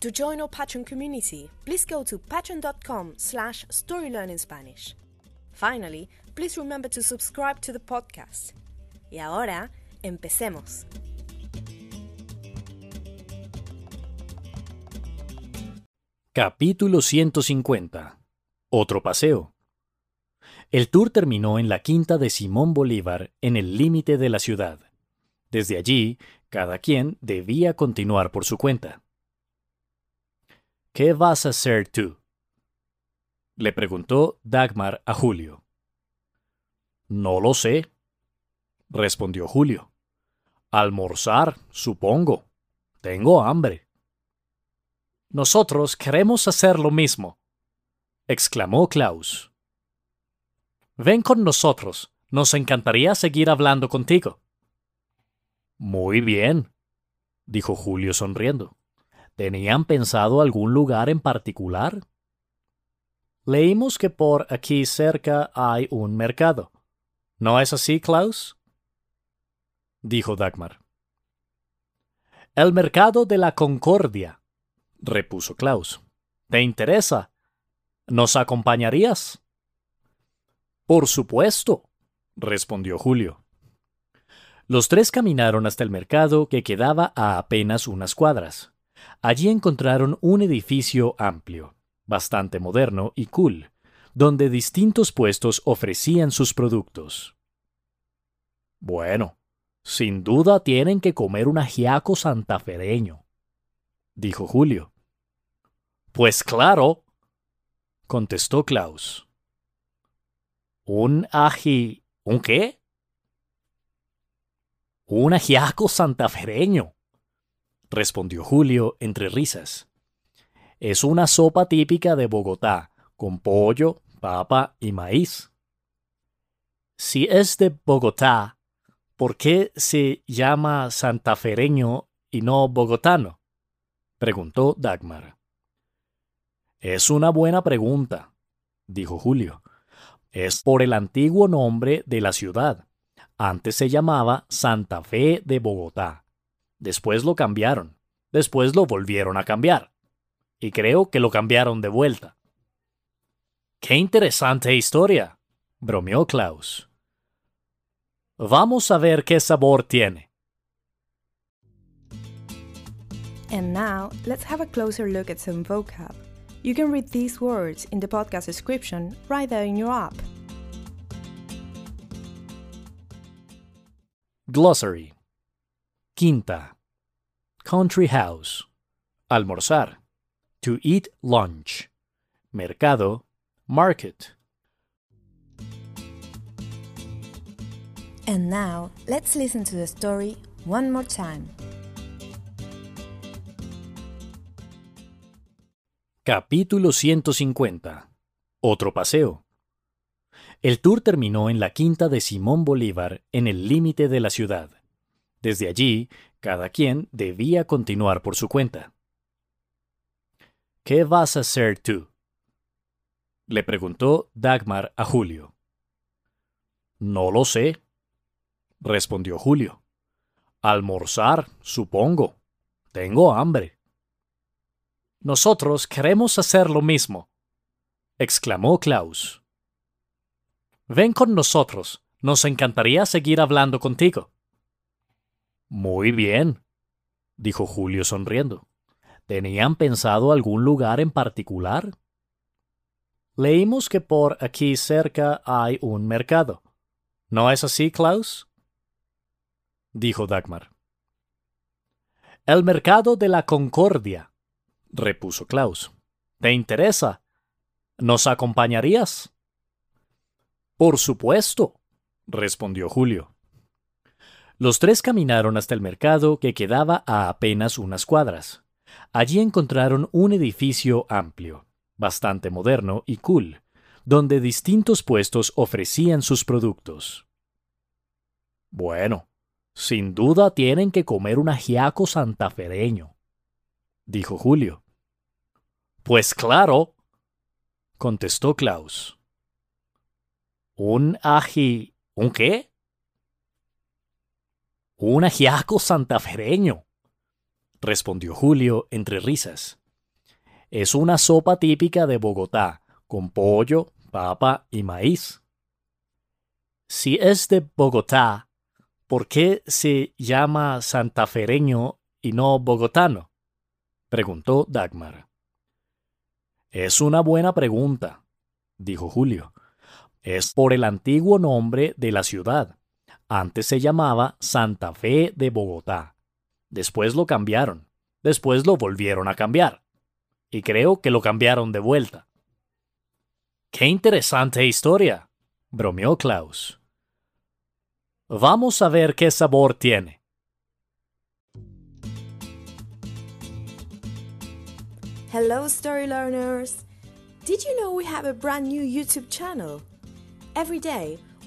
To join our Patreon community, please go to patreon.com slash storylearningspanish. Finally, please remember to subscribe to the podcast. Y ahora, empecemos. Capítulo 150. Otro paseo. El tour terminó en la quinta de Simón Bolívar, en el límite de la ciudad. Desde allí, cada quien debía continuar por su cuenta. ¿Qué vas a hacer tú? Le preguntó Dagmar a Julio. No lo sé, respondió Julio. Almorzar, supongo. Tengo hambre. Nosotros queremos hacer lo mismo, exclamó Klaus. Ven con nosotros. Nos encantaría seguir hablando contigo. Muy bien, dijo Julio sonriendo. ¿Tenían pensado algún lugar en particular? Leímos que por aquí cerca hay un mercado. ¿No es así, Klaus? dijo Dagmar. El mercado de la Concordia, repuso Klaus. ¿Te interesa? ¿Nos acompañarías? Por supuesto, respondió Julio. Los tres caminaron hasta el mercado que quedaba a apenas unas cuadras. Allí encontraron un edificio amplio, bastante moderno y cool, donde distintos puestos ofrecían sus productos. Bueno, sin duda tienen que comer un ajiaco santafereño, dijo Julio. Pues claro, contestó Klaus. ¿Un aji... ¿Un qué? Un ajiaco santafereño, respondió Julio entre risas. Es una sopa típica de Bogotá, con pollo, papa y maíz. Si es de Bogotá, ¿por qué se llama santafereño y no bogotano? preguntó Dagmar. Es una buena pregunta, dijo Julio. Es por el antiguo nombre de la ciudad. Antes se llamaba Santa Fe de Bogotá. Después lo cambiaron. Después lo volvieron a cambiar. Y creo que lo cambiaron de vuelta. ¡Qué interesante historia! bromeó Klaus. Vamos a ver qué sabor tiene. And now, let's have a closer look at some vocab. You can read these words in the podcast description right there in your app. Glossary Quinta. Country house. Almorzar. To eat lunch. Mercado. Market. And now, let's listen to the story one more time. Capítulo 150. Otro paseo. El tour terminó en la quinta de Simón Bolívar, en el límite de la ciudad. Desde allí, cada quien debía continuar por su cuenta. ¿Qué vas a hacer tú? Le preguntó Dagmar a Julio. No lo sé, respondió Julio. Almorzar, supongo. Tengo hambre. Nosotros queremos hacer lo mismo, exclamó Klaus. Ven con nosotros. Nos encantaría seguir hablando contigo. Muy bien, dijo Julio sonriendo. ¿Tenían pensado algún lugar en particular? leímos que por aquí cerca hay un mercado. ¿No es así, Klaus? dijo Dagmar. El mercado de la Concordia, repuso Klaus. ¿Te interesa? ¿Nos acompañarías? Por supuesto, respondió Julio. Los tres caminaron hasta el mercado que quedaba a apenas unas cuadras. Allí encontraron un edificio amplio, bastante moderno y cool, donde distintos puestos ofrecían sus productos. Bueno, sin duda tienen que comer un ajiaco santafereño, dijo Julio. Pues claro, contestó Klaus. ¿Un aji... ¿Un qué? Un ajiaco santafereño, respondió Julio entre risas. Es una sopa típica de Bogotá, con pollo, papa y maíz. Si es de Bogotá, ¿por qué se llama santafereño y no bogotano? preguntó Dagmar. Es una buena pregunta, dijo Julio. Es por el antiguo nombre de la ciudad. Antes se llamaba Santa Fe de Bogotá. Después lo cambiaron. Después lo volvieron a cambiar. Y creo que lo cambiaron de vuelta. ¡Qué interesante historia! bromeó Klaus. Vamos a ver qué sabor tiene. Hello, story learners! Did you know we have a brand new YouTube channel? Every day,